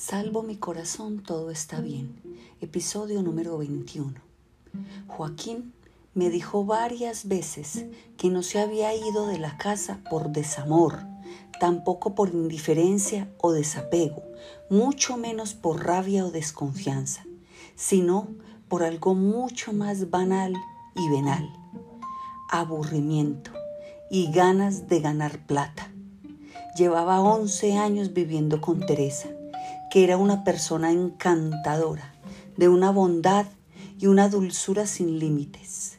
Salvo mi corazón, todo está bien. Episodio número 21. Joaquín me dijo varias veces que no se había ido de la casa por desamor, tampoco por indiferencia o desapego, mucho menos por rabia o desconfianza, sino por algo mucho más banal y venal, aburrimiento y ganas de ganar plata. Llevaba 11 años viviendo con Teresa que era una persona encantadora, de una bondad y una dulzura sin límites,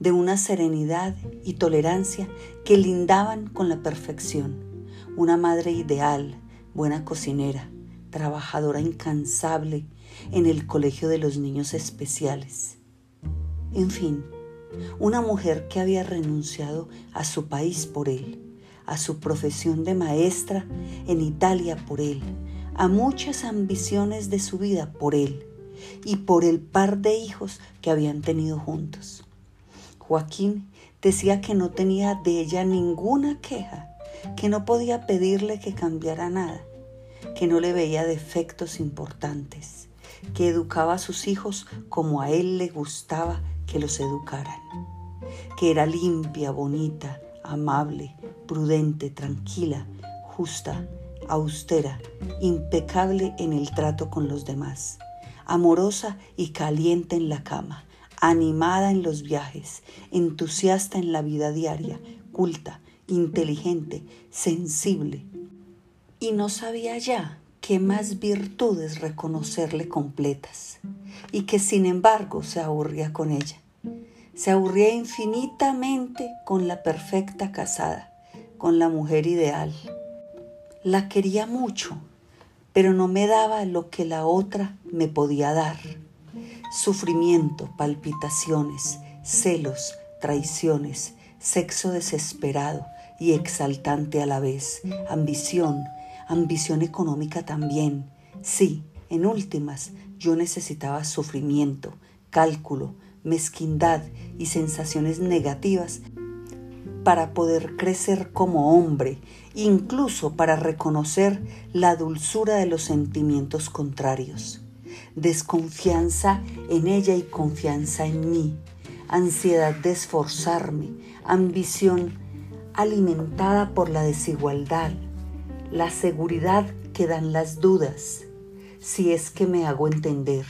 de una serenidad y tolerancia que lindaban con la perfección, una madre ideal, buena cocinera, trabajadora incansable en el colegio de los niños especiales. En fin, una mujer que había renunciado a su país por él, a su profesión de maestra en Italia por él, a muchas ambiciones de su vida por él y por el par de hijos que habían tenido juntos. Joaquín decía que no tenía de ella ninguna queja, que no podía pedirle que cambiara nada, que no le veía defectos importantes, que educaba a sus hijos como a él le gustaba que los educaran, que era limpia, bonita, amable, prudente, tranquila, justa, austera, impecable en el trato con los demás, amorosa y caliente en la cama, animada en los viajes, entusiasta en la vida diaria, culta, inteligente, sensible. Y no sabía ya qué más virtudes reconocerle completas, y que sin embargo se aburría con ella. Se aburría infinitamente con la perfecta casada, con la mujer ideal, la quería mucho, pero no me daba lo que la otra me podía dar. Sufrimiento, palpitaciones, celos, traiciones, sexo desesperado y exaltante a la vez, ambición, ambición económica también. Sí, en últimas, yo necesitaba sufrimiento, cálculo, mezquindad y sensaciones negativas para poder crecer como hombre, incluso para reconocer la dulzura de los sentimientos contrarios. Desconfianza en ella y confianza en mí, ansiedad de esforzarme, ambición alimentada por la desigualdad, la seguridad que dan las dudas, si es que me hago entender,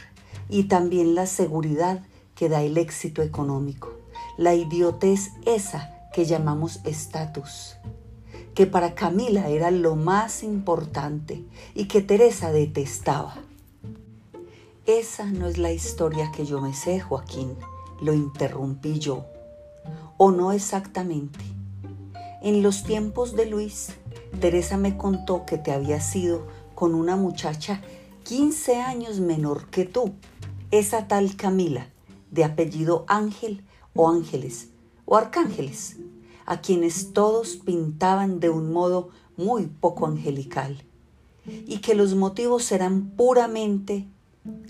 y también la seguridad que da el éxito económico, la idiotez esa que llamamos estatus, que para Camila era lo más importante y que Teresa detestaba. Esa no es la historia que yo me sé, Joaquín, lo interrumpí yo. O no exactamente. En los tiempos de Luis, Teresa me contó que te había sido con una muchacha 15 años menor que tú, esa tal Camila, de apellido Ángel o Ángeles, o arcángeles, a quienes todos pintaban de un modo muy poco angelical, y que los motivos eran puramente,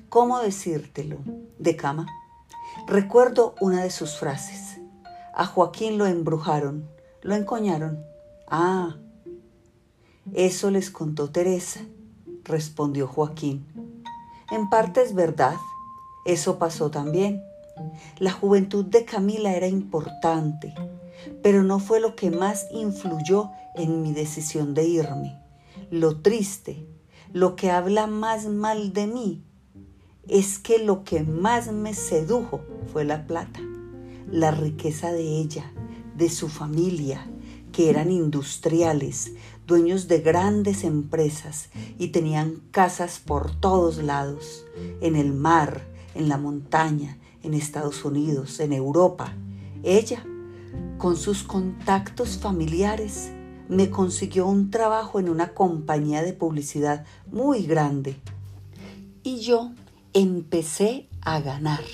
¿cómo decírtelo?, de cama. Recuerdo una de sus frases. A Joaquín lo embrujaron, lo encoñaron. Ah, eso les contó Teresa, respondió Joaquín. En parte es verdad, eso pasó también. La juventud de Camila era importante, pero no fue lo que más influyó en mi decisión de irme. Lo triste, lo que habla más mal de mí, es que lo que más me sedujo fue la plata, la riqueza de ella, de su familia, que eran industriales, dueños de grandes empresas y tenían casas por todos lados, en el mar, en la montaña, en Estados Unidos, en Europa. Ella, con sus contactos familiares, me consiguió un trabajo en una compañía de publicidad muy grande. Y yo empecé a ganar,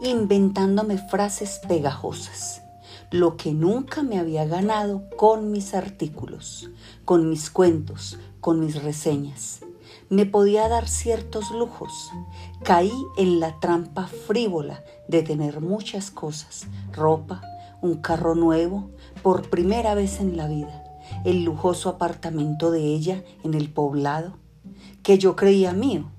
inventándome frases pegajosas, lo que nunca me había ganado con mis artículos, con mis cuentos, con mis reseñas me podía dar ciertos lujos. Caí en la trampa frívola de tener muchas cosas, ropa, un carro nuevo, por primera vez en la vida, el lujoso apartamento de ella en el poblado, que yo creía mío.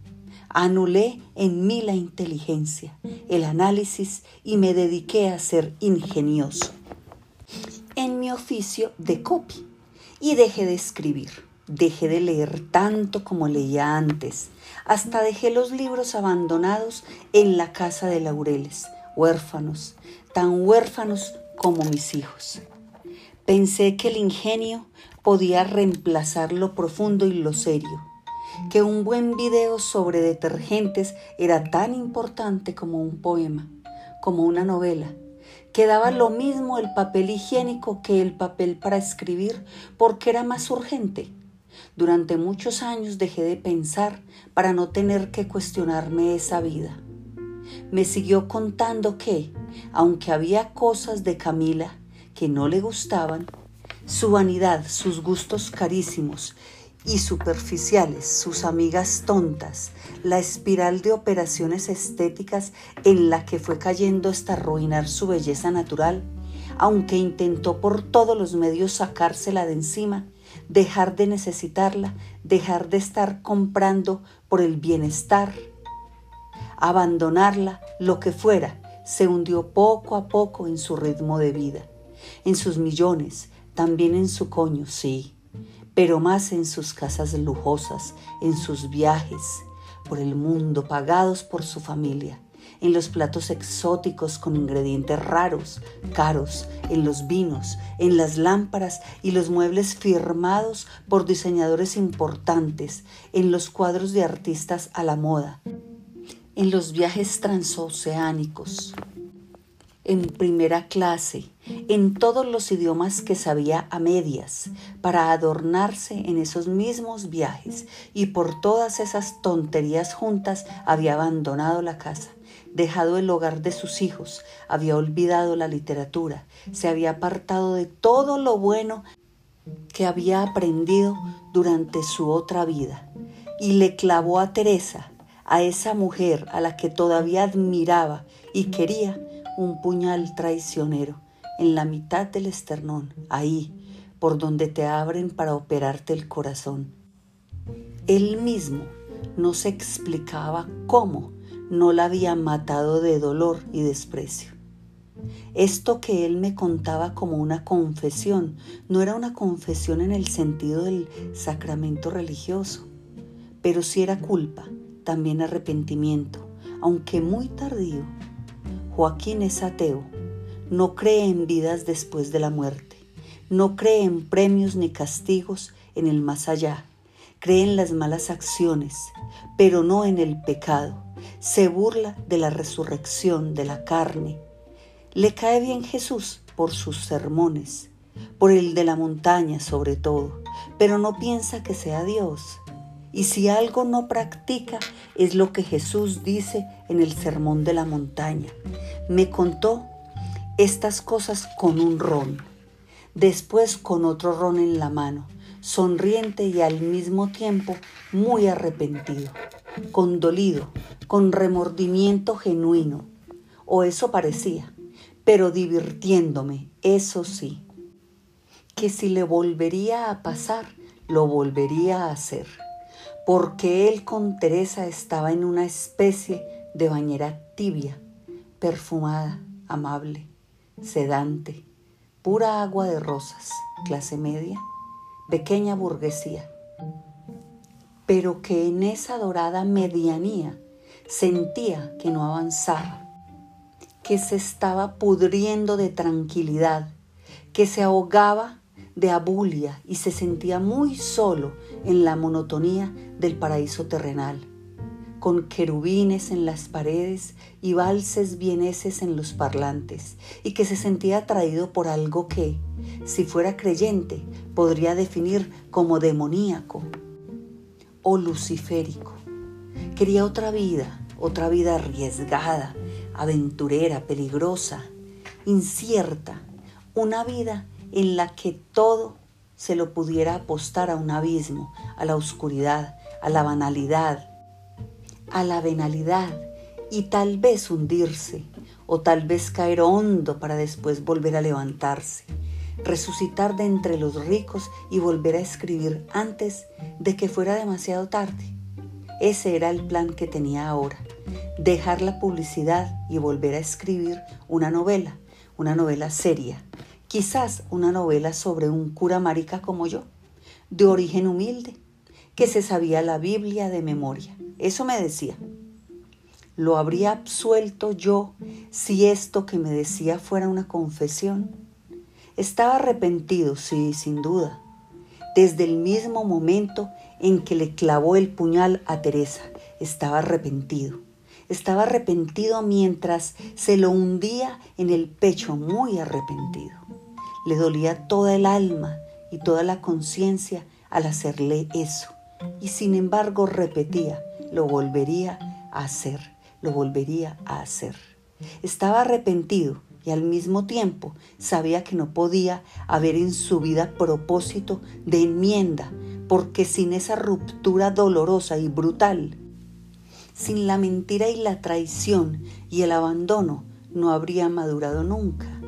Anulé en mí la inteligencia, el análisis y me dediqué a ser ingenioso en mi oficio de copy y dejé de escribir. Dejé de leer tanto como leía antes. Hasta dejé los libros abandonados en la casa de laureles, huérfanos, tan huérfanos como mis hijos. Pensé que el ingenio podía reemplazar lo profundo y lo serio, que un buen video sobre detergentes era tan importante como un poema, como una novela, que daba lo mismo el papel higiénico que el papel para escribir porque era más urgente. Durante muchos años dejé de pensar para no tener que cuestionarme esa vida. Me siguió contando que, aunque había cosas de Camila que no le gustaban, su vanidad, sus gustos carísimos y superficiales, sus amigas tontas, la espiral de operaciones estéticas en la que fue cayendo hasta arruinar su belleza natural, aunque intentó por todos los medios sacársela de encima, dejar de necesitarla, dejar de estar comprando por el bienestar, abandonarla, lo que fuera, se hundió poco a poco en su ritmo de vida, en sus millones, también en su coño, sí, pero más en sus casas lujosas, en sus viajes por el mundo pagados por su familia, en los platos exóticos con ingredientes raros, caros, en los vinos, en las lámparas y los muebles firmados por diseñadores importantes, en los cuadros de artistas a la moda, en los viajes transoceánicos, en primera clase, en todos los idiomas que sabía a medias, para adornarse en esos mismos viajes, y por todas esas tonterías juntas había abandonado la casa, dejado el hogar de sus hijos, había olvidado la literatura, se había apartado de todo lo bueno que había aprendido durante su otra vida, y le clavó a Teresa, a esa mujer a la que todavía admiraba y quería, un puñal traicionero en la mitad del esternón, ahí, por donde te abren para operarte el corazón. Él mismo no se explicaba cómo no la había matado de dolor y desprecio. Esto que él me contaba como una confesión no era una confesión en el sentido del sacramento religioso, pero sí era culpa, también arrepentimiento, aunque muy tardío Joaquín es ateo, no cree en vidas después de la muerte, no cree en premios ni castigos en el más allá, cree en las malas acciones, pero no en el pecado, se burla de la resurrección de la carne. Le cae bien Jesús por sus sermones, por el de la montaña sobre todo, pero no piensa que sea Dios. Y si algo no practica es lo que Jesús dice en el sermón de la montaña me contó estas cosas con un ron, después con otro ron en la mano, sonriente y al mismo tiempo muy arrepentido, condolido, con remordimiento genuino, o eso parecía, pero divirtiéndome, eso sí, que si le volvería a pasar, lo volvería a hacer, porque él con Teresa estaba en una especie de bañera tibia, perfumada, amable, sedante, pura agua de rosas, clase media, pequeña burguesía, pero que en esa dorada medianía sentía que no avanzaba, que se estaba pudriendo de tranquilidad, que se ahogaba de abulia y se sentía muy solo en la monotonía del paraíso terrenal con querubines en las paredes y valses vieneses en los parlantes, y que se sentía atraído por algo que, si fuera creyente, podría definir como demoníaco o luciférico. Quería otra vida, otra vida arriesgada, aventurera, peligrosa, incierta, una vida en la que todo se lo pudiera apostar a un abismo, a la oscuridad, a la banalidad, a la venalidad y tal vez hundirse o tal vez caer hondo para después volver a levantarse. resucitar de entre los ricos y volver a escribir antes de que fuera demasiado tarde. Ese era el plan que tenía ahora, dejar la publicidad y volver a escribir una novela, una novela seria, quizás una novela sobre un cura marica como yo, de origen humilde, que se sabía la Biblia de memoria. Eso me decía. ¿Lo habría absuelto yo si esto que me decía fuera una confesión? Estaba arrepentido, sí, sin duda, desde el mismo momento en que le clavó el puñal a Teresa. Estaba arrepentido. Estaba arrepentido mientras se lo hundía en el pecho, muy arrepentido. Le dolía toda el alma y toda la conciencia al hacerle eso. Y sin embargo repetía, lo volvería a hacer, lo volvería a hacer. Estaba arrepentido y al mismo tiempo sabía que no podía haber en su vida propósito de enmienda, porque sin esa ruptura dolorosa y brutal, sin la mentira y la traición y el abandono, no habría madurado nunca,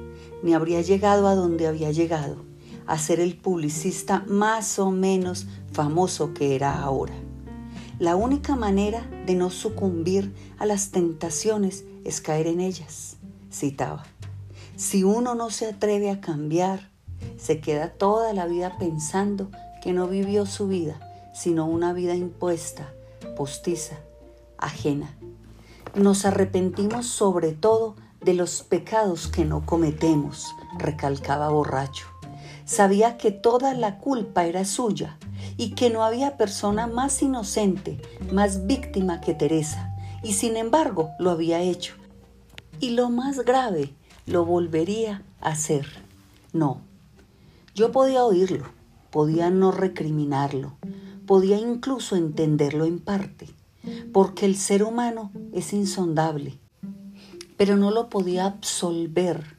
ni habría llegado a donde había llegado, a ser el publicista más o menos famoso que era ahora. La única manera de no sucumbir a las tentaciones es caer en ellas, citaba. Si uno no se atreve a cambiar, se queda toda la vida pensando que no vivió su vida, sino una vida impuesta, postiza, ajena. Nos arrepentimos sobre todo de los pecados que no cometemos, recalcaba borracho. Sabía que toda la culpa era suya y que no había persona más inocente, más víctima que Teresa, y sin embargo lo había hecho. Y lo más grave, lo volvería a hacer. No, yo podía oírlo, podía no recriminarlo, podía incluso entenderlo en parte, porque el ser humano es insondable, pero no lo podía absolver.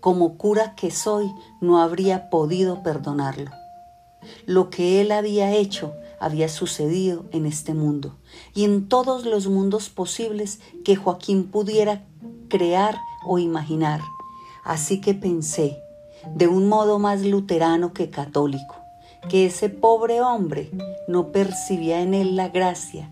Como cura que soy, no habría podido perdonarlo. Lo que él había hecho había sucedido en este mundo y en todos los mundos posibles que Joaquín pudiera crear o imaginar. Así que pensé, de un modo más luterano que católico, que ese pobre hombre no percibía en él la gracia,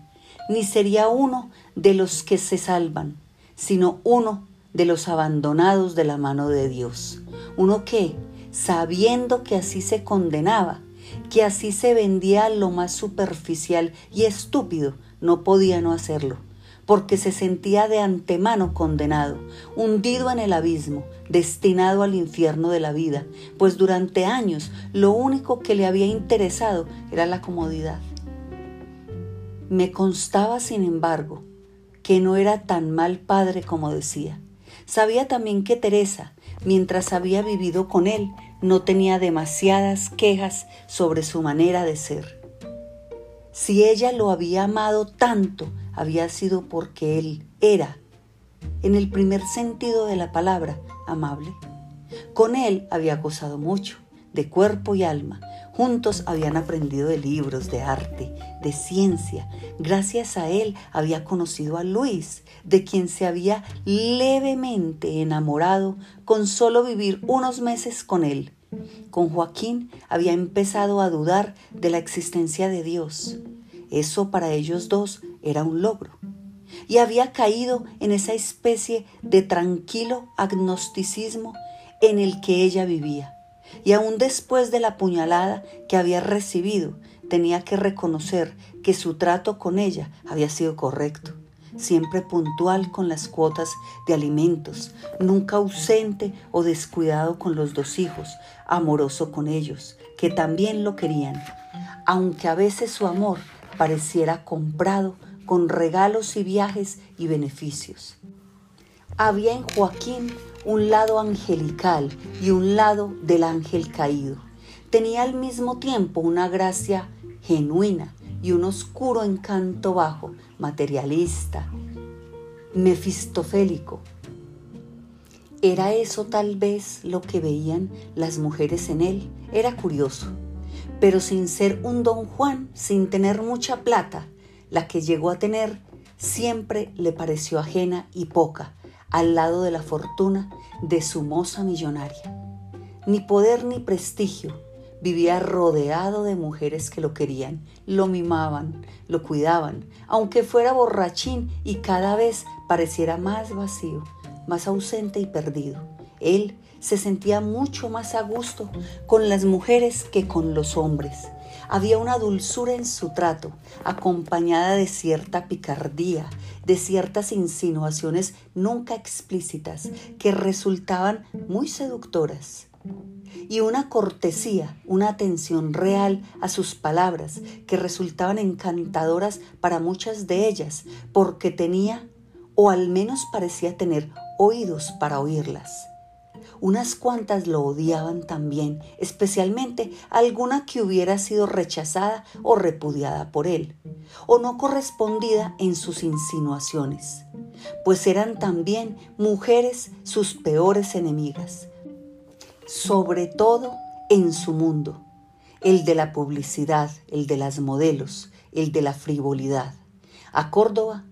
ni sería uno de los que se salvan, sino uno de los abandonados de la mano de Dios. Uno que, sabiendo que así se condenaba, que así se vendía lo más superficial y estúpido, no podía no hacerlo porque se sentía de antemano condenado, hundido en el abismo, destinado al infierno de la vida, pues durante años lo único que le había interesado era la comodidad. Me constaba, sin embargo, que no era tan mal padre como decía. Sabía también que Teresa, mientras había vivido con él, no tenía demasiadas quejas sobre su manera de ser. Si ella lo había amado tanto, había sido porque él era, en el primer sentido de la palabra, amable. Con él había gozado mucho, de cuerpo y alma. Juntos habían aprendido de libros, de arte, de ciencia. Gracias a él había conocido a Luis, de quien se había levemente enamorado con solo vivir unos meses con él. Con Joaquín había empezado a dudar de la existencia de Dios. Eso para ellos dos era un logro. Y había caído en esa especie de tranquilo agnosticismo en el que ella vivía. Y aún después de la puñalada que había recibido, tenía que reconocer que su trato con ella había sido correcto, siempre puntual con las cuotas de alimentos, nunca ausente o descuidado con los dos hijos, amoroso con ellos, que también lo querían, aunque a veces su amor pareciera comprado con regalos y viajes y beneficios. Había en Joaquín un lado angelical y un lado del ángel caído. Tenía al mismo tiempo una gracia genuina y un oscuro encanto bajo, materialista, mefistofélico. ¿Era eso tal vez lo que veían las mujeres en él? Era curioso pero sin ser un don Juan, sin tener mucha plata, la que llegó a tener siempre le pareció ajena y poca al lado de la fortuna de su moza millonaria. ni poder ni prestigio, vivía rodeado de mujeres que lo querían, lo mimaban, lo cuidaban, aunque fuera borrachín y cada vez pareciera más vacío, más ausente y perdido. Él se sentía mucho más a gusto con las mujeres que con los hombres. Había una dulzura en su trato, acompañada de cierta picardía, de ciertas insinuaciones nunca explícitas, que resultaban muy seductoras y una cortesía, una atención real a sus palabras que resultaban encantadoras para muchas de ellas, porque tenía, o al menos parecía tener, oídos para oírlas. Unas cuantas lo odiaban también, especialmente alguna que hubiera sido rechazada o repudiada por él, o no correspondida en sus insinuaciones, pues eran también mujeres sus peores enemigas, sobre todo en su mundo, el de la publicidad, el de las modelos, el de la frivolidad. A Córdoba,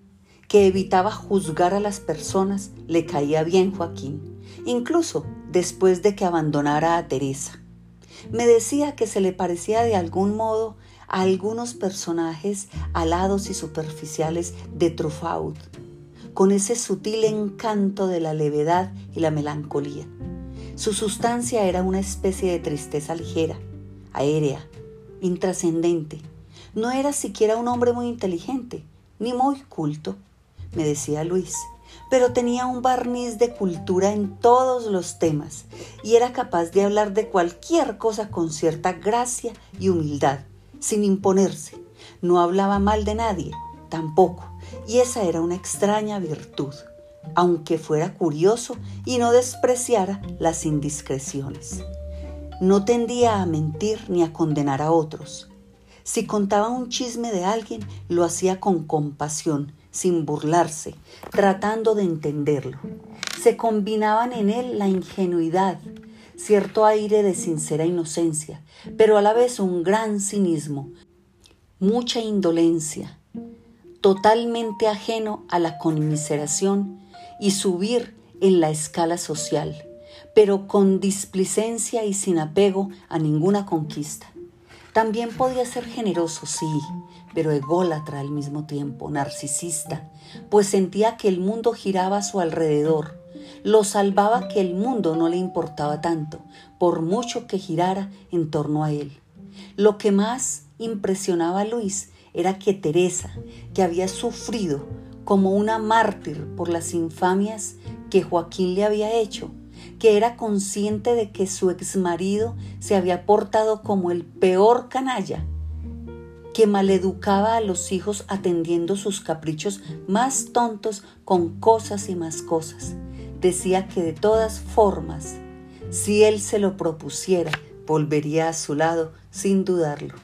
que evitaba juzgar a las personas, le caía bien Joaquín incluso después de que abandonara a Teresa. Me decía que se le parecía de algún modo a algunos personajes alados y superficiales de Truffaut, con ese sutil encanto de la levedad y la melancolía. Su sustancia era una especie de tristeza ligera, aérea, intrascendente. No era siquiera un hombre muy inteligente, ni muy culto, me decía Luis pero tenía un barniz de cultura en todos los temas y era capaz de hablar de cualquier cosa con cierta gracia y humildad, sin imponerse. No hablaba mal de nadie, tampoco, y esa era una extraña virtud, aunque fuera curioso y no despreciara las indiscreciones. No tendía a mentir ni a condenar a otros. Si contaba un chisme de alguien, lo hacía con compasión, sin burlarse, tratando de entenderlo. Se combinaban en él la ingenuidad, cierto aire de sincera inocencia, pero a la vez un gran cinismo, mucha indolencia, totalmente ajeno a la conmiseración y subir en la escala social, pero con displicencia y sin apego a ninguna conquista. También podía ser generoso, sí, pero ególatra al mismo tiempo, narcisista, pues sentía que el mundo giraba a su alrededor. Lo salvaba que el mundo no le importaba tanto, por mucho que girara en torno a él. Lo que más impresionaba a Luis era que Teresa, que había sufrido como una mártir por las infamias que Joaquín le había hecho, que era consciente de que su exmarido se había portado como el peor canalla, que maleducaba a los hijos atendiendo sus caprichos más tontos con cosas y más cosas. Decía que de todas formas, si él se lo propusiera, volvería a su lado sin dudarlo.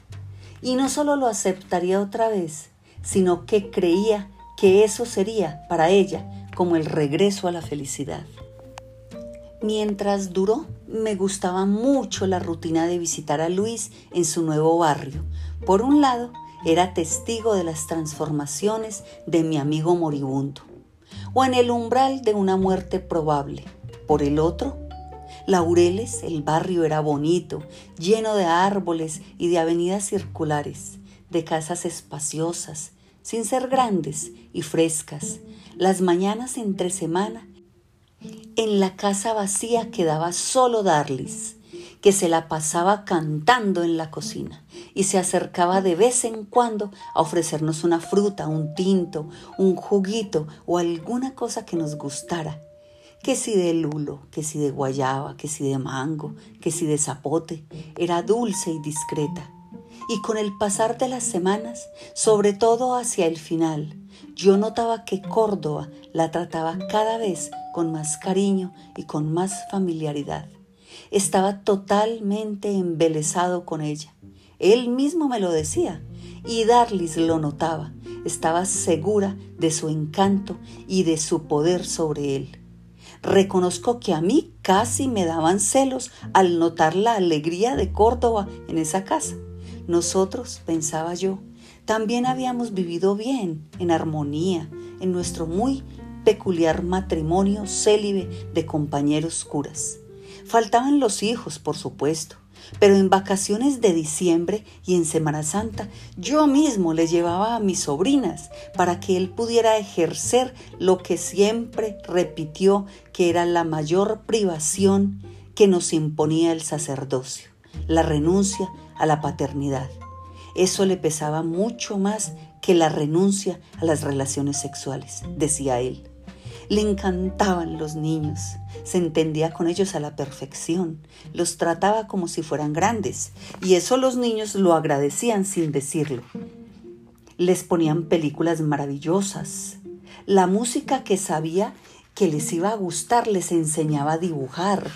Y no solo lo aceptaría otra vez, sino que creía que eso sería para ella como el regreso a la felicidad. Mientras duró, me gustaba mucho la rutina de visitar a Luis en su nuevo barrio, por un lado, era testigo de las transformaciones de mi amigo moribundo, o en el umbral de una muerte probable. Por el otro, Laureles, el barrio era bonito, lleno de árboles y de avenidas circulares, de casas espaciosas, sin ser grandes y frescas. Las mañanas entre semana, en la casa vacía quedaba solo Darlis que se la pasaba cantando en la cocina y se acercaba de vez en cuando a ofrecernos una fruta, un tinto, un juguito o alguna cosa que nos gustara. Que si de lulo, que si de guayaba, que si de mango, que si de zapote, era dulce y discreta. Y con el pasar de las semanas, sobre todo hacia el final, yo notaba que Córdoba la trataba cada vez con más cariño y con más familiaridad. Estaba totalmente embelesado con ella. Él mismo me lo decía y Darlis lo notaba. Estaba segura de su encanto y de su poder sobre él. Reconozco que a mí casi me daban celos al notar la alegría de Córdoba en esa casa. Nosotros, pensaba yo, también habíamos vivido bien, en armonía, en nuestro muy peculiar matrimonio célibe de compañeros curas. Faltaban los hijos, por supuesto, pero en vacaciones de diciembre y en Semana Santa yo mismo le llevaba a mis sobrinas para que él pudiera ejercer lo que siempre repitió que era la mayor privación que nos imponía el sacerdocio, la renuncia a la paternidad. Eso le pesaba mucho más que la renuncia a las relaciones sexuales, decía él. Le encantaban los niños, se entendía con ellos a la perfección, los trataba como si fueran grandes, y eso los niños lo agradecían sin decirlo. Les ponían películas maravillosas. La música que sabía que les iba a gustar les enseñaba a dibujar,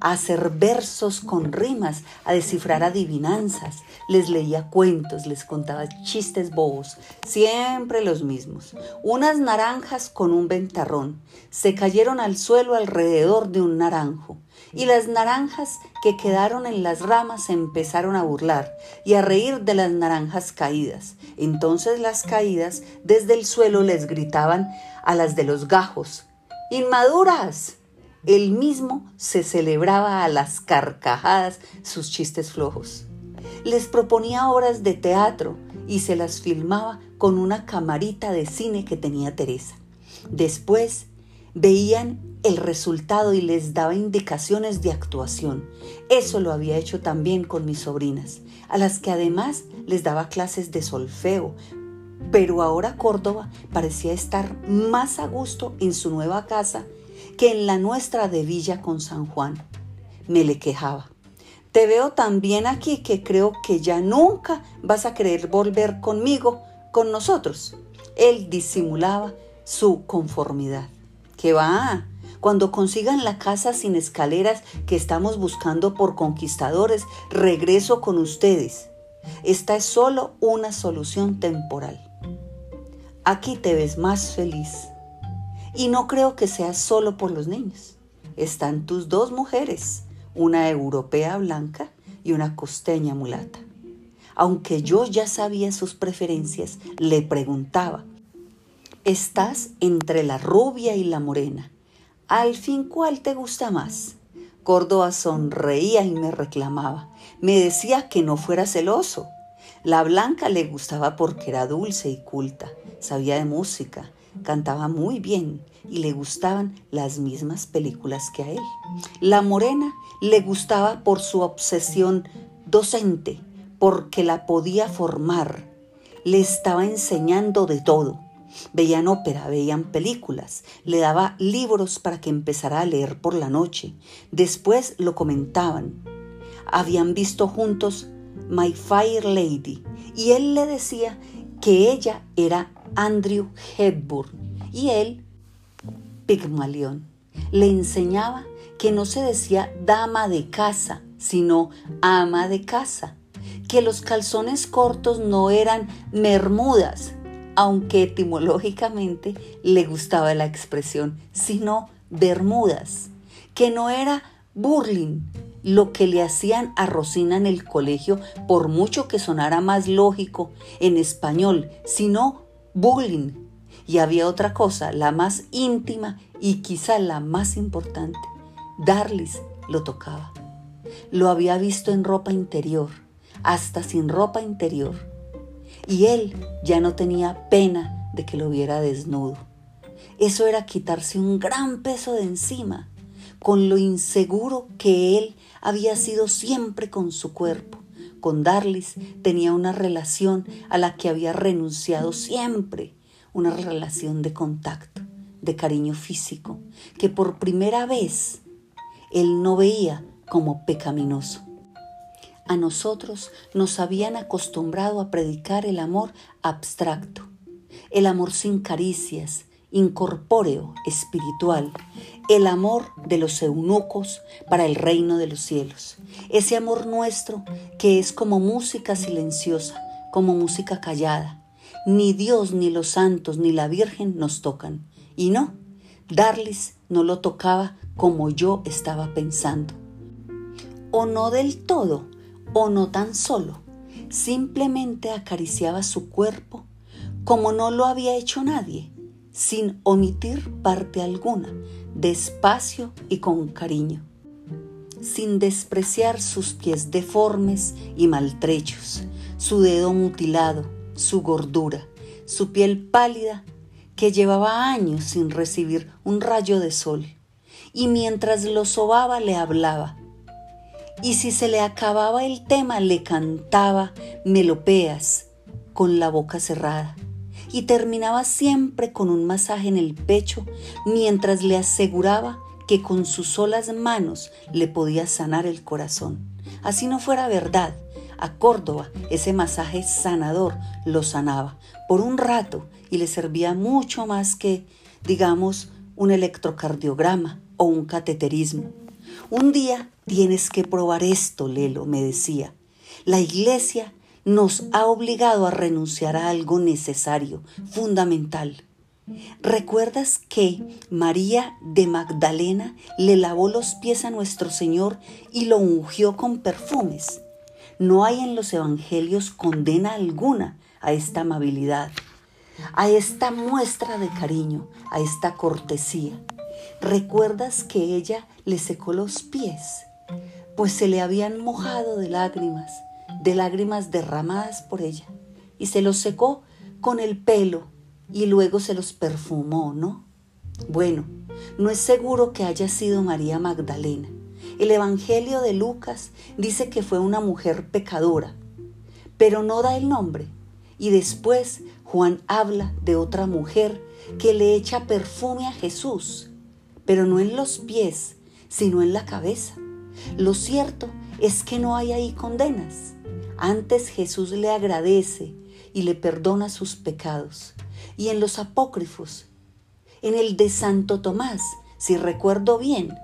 a hacer versos con rimas, a descifrar adivinanzas. Les leía cuentos, les contaba chistes bobos, siempre los mismos. Unas naranjas con un ventarrón se cayeron al suelo alrededor de un naranjo y las naranjas que quedaron en las ramas empezaron a burlar y a reír de las naranjas caídas. Entonces las caídas desde el suelo les gritaban a las de los gajos, ¡Inmaduras! Él mismo se celebraba a las carcajadas sus chistes flojos. Les proponía obras de teatro y se las filmaba con una camarita de cine que tenía Teresa. Después veían el resultado y les daba indicaciones de actuación. Eso lo había hecho también con mis sobrinas, a las que además les daba clases de solfeo. Pero ahora Córdoba parecía estar más a gusto en su nueva casa que en la nuestra de Villa con San Juan. Me le quejaba. Te veo tan bien aquí que creo que ya nunca vas a querer volver conmigo, con nosotros. Él disimulaba su conformidad. ¿Qué va? Cuando consigan la casa sin escaleras que estamos buscando por conquistadores, regreso con ustedes. Esta es solo una solución temporal. Aquí te ves más feliz. Y no creo que sea solo por los niños. Están tus dos mujeres, una europea blanca y una costeña mulata. Aunque yo ya sabía sus preferencias, le preguntaba, ¿estás entre la rubia y la morena? Al fin, ¿cuál te gusta más? Córdoba sonreía y me reclamaba. Me decía que no fuera celoso. La blanca le gustaba porque era dulce y culta, sabía de música, cantaba muy bien y le gustaban las mismas películas que a él. La morena le gustaba por su obsesión docente, porque la podía formar. Le estaba enseñando de todo. Veían ópera, veían películas, le daba libros para que empezara a leer por la noche. Después lo comentaban. Habían visto juntos My Fire Lady y él le decía que ella era Andrew Hepburn y él Pigmalión. Le enseñaba que no se decía dama de casa, sino ama de casa, que los calzones cortos no eran mermudas, aunque etimológicamente le gustaba la expresión, sino bermudas, que no era burling, lo que le hacían a Rosina en el colegio, por mucho que sonara más lógico en español, sino bullying. Y había otra cosa, la más íntima y quizá la más importante. Darlis lo tocaba. Lo había visto en ropa interior, hasta sin ropa interior. Y él ya no tenía pena de que lo viera desnudo. Eso era quitarse un gran peso de encima, con lo inseguro que él había sido siempre con su cuerpo. Con Darlis tenía una relación a la que había renunciado siempre, una relación de contacto, de cariño físico, que por primera vez él no veía como pecaminoso. A nosotros nos habían acostumbrado a predicar el amor abstracto, el amor sin caricias, incorpóreo, espiritual, el amor de los eunucos para el reino de los cielos, ese amor nuestro que es como música silenciosa, como música callada. Ni Dios, ni los santos, ni la Virgen nos tocan. Y no, Darlis no lo tocaba como yo estaba pensando. O no del todo, o no tan solo. Simplemente acariciaba su cuerpo como no lo había hecho nadie sin omitir parte alguna, despacio y con cariño. sin despreciar sus pies deformes y maltrechos, su dedo mutilado, su gordura, su piel pálida que llevaba años sin recibir un rayo de sol, y mientras lo sobaba le hablaba, y si se le acababa el tema le cantaba melopeas con la boca cerrada, y terminaba siempre con un masaje en el pecho mientras le aseguraba que con sus solas manos le podía sanar el corazón. Así no fuera verdad, a Córdoba ese masaje sanador lo sanaba por un rato y le servía mucho más que, digamos, un electrocardiograma o un cateterismo. Un día tienes que probar esto, Lelo, me decía. La iglesia nos ha obligado a renunciar a algo necesario, fundamental. ¿Recuerdas que María de Magdalena le lavó los pies a nuestro Señor y lo ungió con perfumes? No hay en los evangelios condena alguna a esta amabilidad, a esta muestra de cariño, a esta cortesía. ¿Recuerdas que ella le secó los pies? Pues se le habían mojado de lágrimas, de lágrimas derramadas por ella, y se los secó con el pelo y luego se los perfumó, ¿no? Bueno, no es seguro que haya sido María Magdalena. El Evangelio de Lucas dice que fue una mujer pecadora, pero no da el nombre. Y después Juan habla de otra mujer que le echa perfume a Jesús, pero no en los pies, sino en la cabeza. Lo cierto es que no hay ahí condenas. Antes Jesús le agradece y le perdona sus pecados y en los apócrifos. En el de Santo Tomás, si recuerdo bien,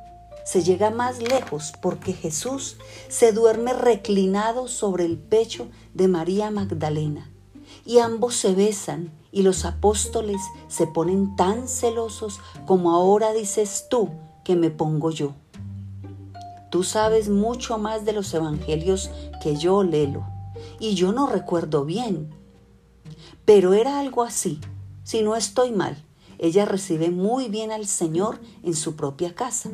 se llega más lejos porque Jesús se duerme reclinado sobre el pecho de María Magdalena y ambos se besan y los apóstoles se ponen tan celosos como ahora dices tú que me pongo yo. Tú sabes mucho más de los evangelios que yo, Lelo, y yo no recuerdo bien. Pero era algo así. Si no estoy mal, ella recibe muy bien al Señor en su propia casa.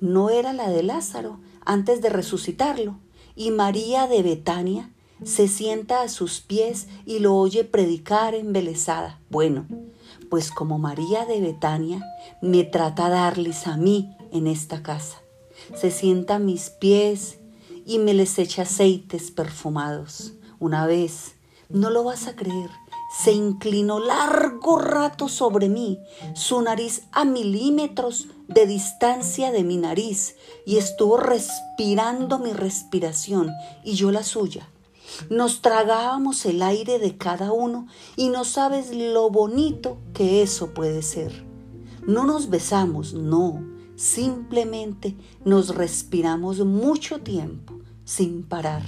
No era la de Lázaro antes de resucitarlo. Y María de Betania se sienta a sus pies y lo oye predicar embelesada. Bueno, pues como María de Betania me trata darles a mí en esta casa. Se sienta a mis pies y me les echa aceites perfumados. Una vez, no lo vas a creer, se inclinó largo rato sobre mí, su nariz a milímetros de distancia de mi nariz, y estuvo respirando mi respiración y yo la suya. Nos tragábamos el aire de cada uno y no sabes lo bonito que eso puede ser. No nos besamos, no, simplemente nos respiramos mucho tiempo, sin parar,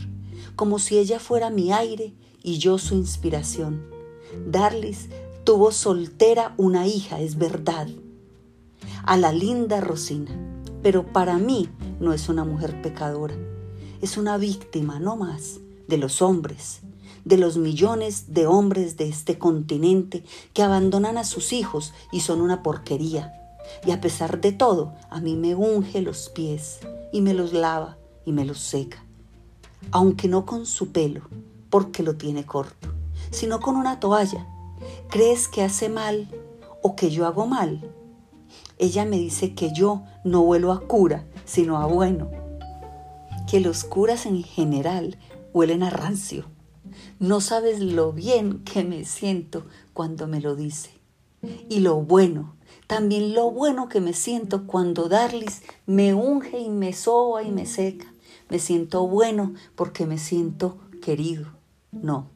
como si ella fuera mi aire y yo su inspiración. Darlis tuvo soltera una hija, es verdad, a la linda Rosina, pero para mí no es una mujer pecadora, es una víctima, no más, de los hombres, de los millones de hombres de este continente que abandonan a sus hijos y son una porquería. Y a pesar de todo, a mí me unge los pies y me los lava y me los seca, aunque no con su pelo, porque lo tiene corto sino con una toalla. ¿Crees que hace mal o que yo hago mal? Ella me dice que yo no huelo a cura, sino a bueno. Que los curas en general huelen a rancio. No sabes lo bien que me siento cuando me lo dice. Y lo bueno, también lo bueno que me siento cuando Darlis me unge y me soba y me seca. Me siento bueno porque me siento querido. No,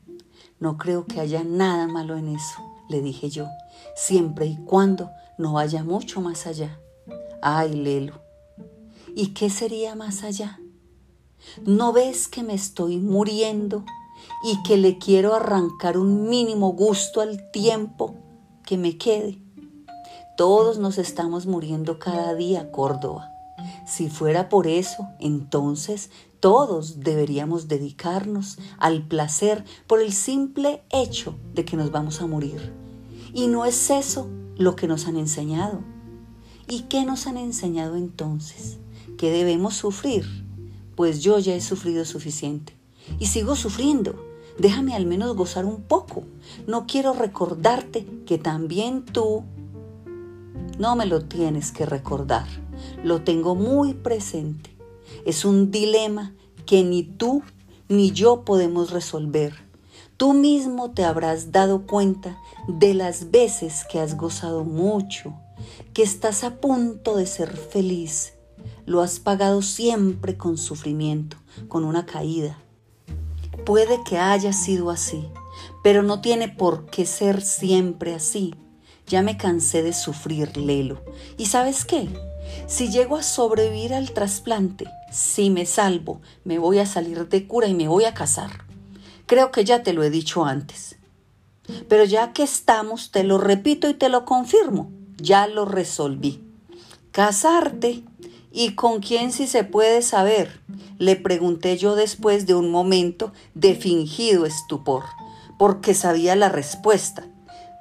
no creo que haya nada malo en eso, le dije yo, siempre y cuando no vaya mucho más allá. Ay, Lelo, ¿y qué sería más allá? ¿No ves que me estoy muriendo y que le quiero arrancar un mínimo gusto al tiempo que me quede? Todos nos estamos muriendo cada día, Córdoba. Si fuera por eso, entonces todos deberíamos dedicarnos al placer por el simple hecho de que nos vamos a morir. Y no es eso lo que nos han enseñado. ¿Y qué nos han enseñado entonces? que debemos sufrir, pues yo ya he sufrido suficiente y sigo sufriendo. Déjame al menos gozar un poco. No quiero recordarte que también tú no me lo tienes que recordar. Lo tengo muy presente. Es un dilema que ni tú ni yo podemos resolver. Tú mismo te habrás dado cuenta de las veces que has gozado mucho, que estás a punto de ser feliz. Lo has pagado siempre con sufrimiento, con una caída. Puede que haya sido así, pero no tiene por qué ser siempre así. Ya me cansé de sufrir, Lelo. ¿Y sabes qué? Si llego a sobrevivir al trasplante, si me salvo, me voy a salir de cura y me voy a casar. Creo que ya te lo he dicho antes. Pero ya que estamos, te lo repito y te lo confirmo, ya lo resolví. Casarte. ¿Y con quién si se puede saber? Le pregunté yo después de un momento de fingido estupor, porque sabía la respuesta.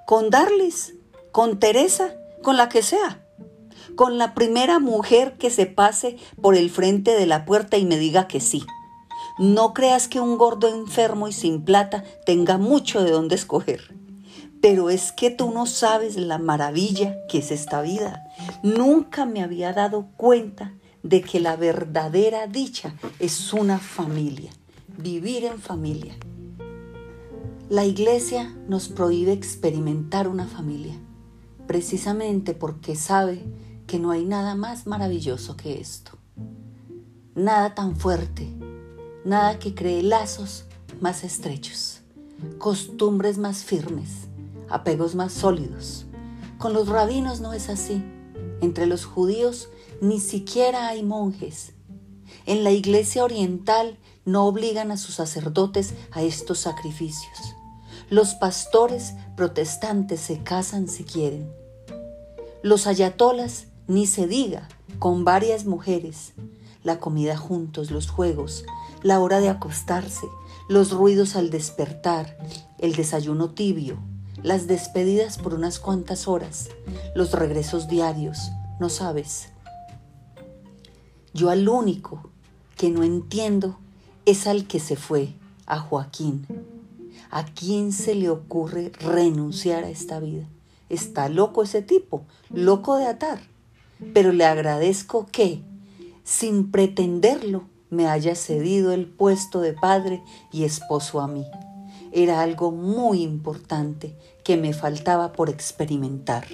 Con Darlis, con Teresa, con la que sea con la primera mujer que se pase por el frente de la puerta y me diga que sí. No creas que un gordo enfermo y sin plata tenga mucho de dónde escoger. Pero es que tú no sabes la maravilla que es esta vida. Nunca me había dado cuenta de que la verdadera dicha es una familia, vivir en familia. La iglesia nos prohíbe experimentar una familia, precisamente porque sabe que no hay nada más maravilloso que esto. Nada tan fuerte, nada que cree lazos más estrechos, costumbres más firmes, apegos más sólidos. Con los rabinos no es así. Entre los judíos ni siquiera hay monjes. En la iglesia oriental no obligan a sus sacerdotes a estos sacrificios. Los pastores protestantes se casan si quieren. Los ayatolas ni se diga, con varias mujeres, la comida juntos, los juegos, la hora de acostarse, los ruidos al despertar, el desayuno tibio, las despedidas por unas cuantas horas, los regresos diarios, no sabes. Yo al único que no entiendo es al que se fue, a Joaquín. ¿A quién se le ocurre renunciar a esta vida? Está loco ese tipo, loco de atar pero le agradezco que, sin pretenderlo, me haya cedido el puesto de padre y esposo a mí. Era algo muy importante que me faltaba por experimentar.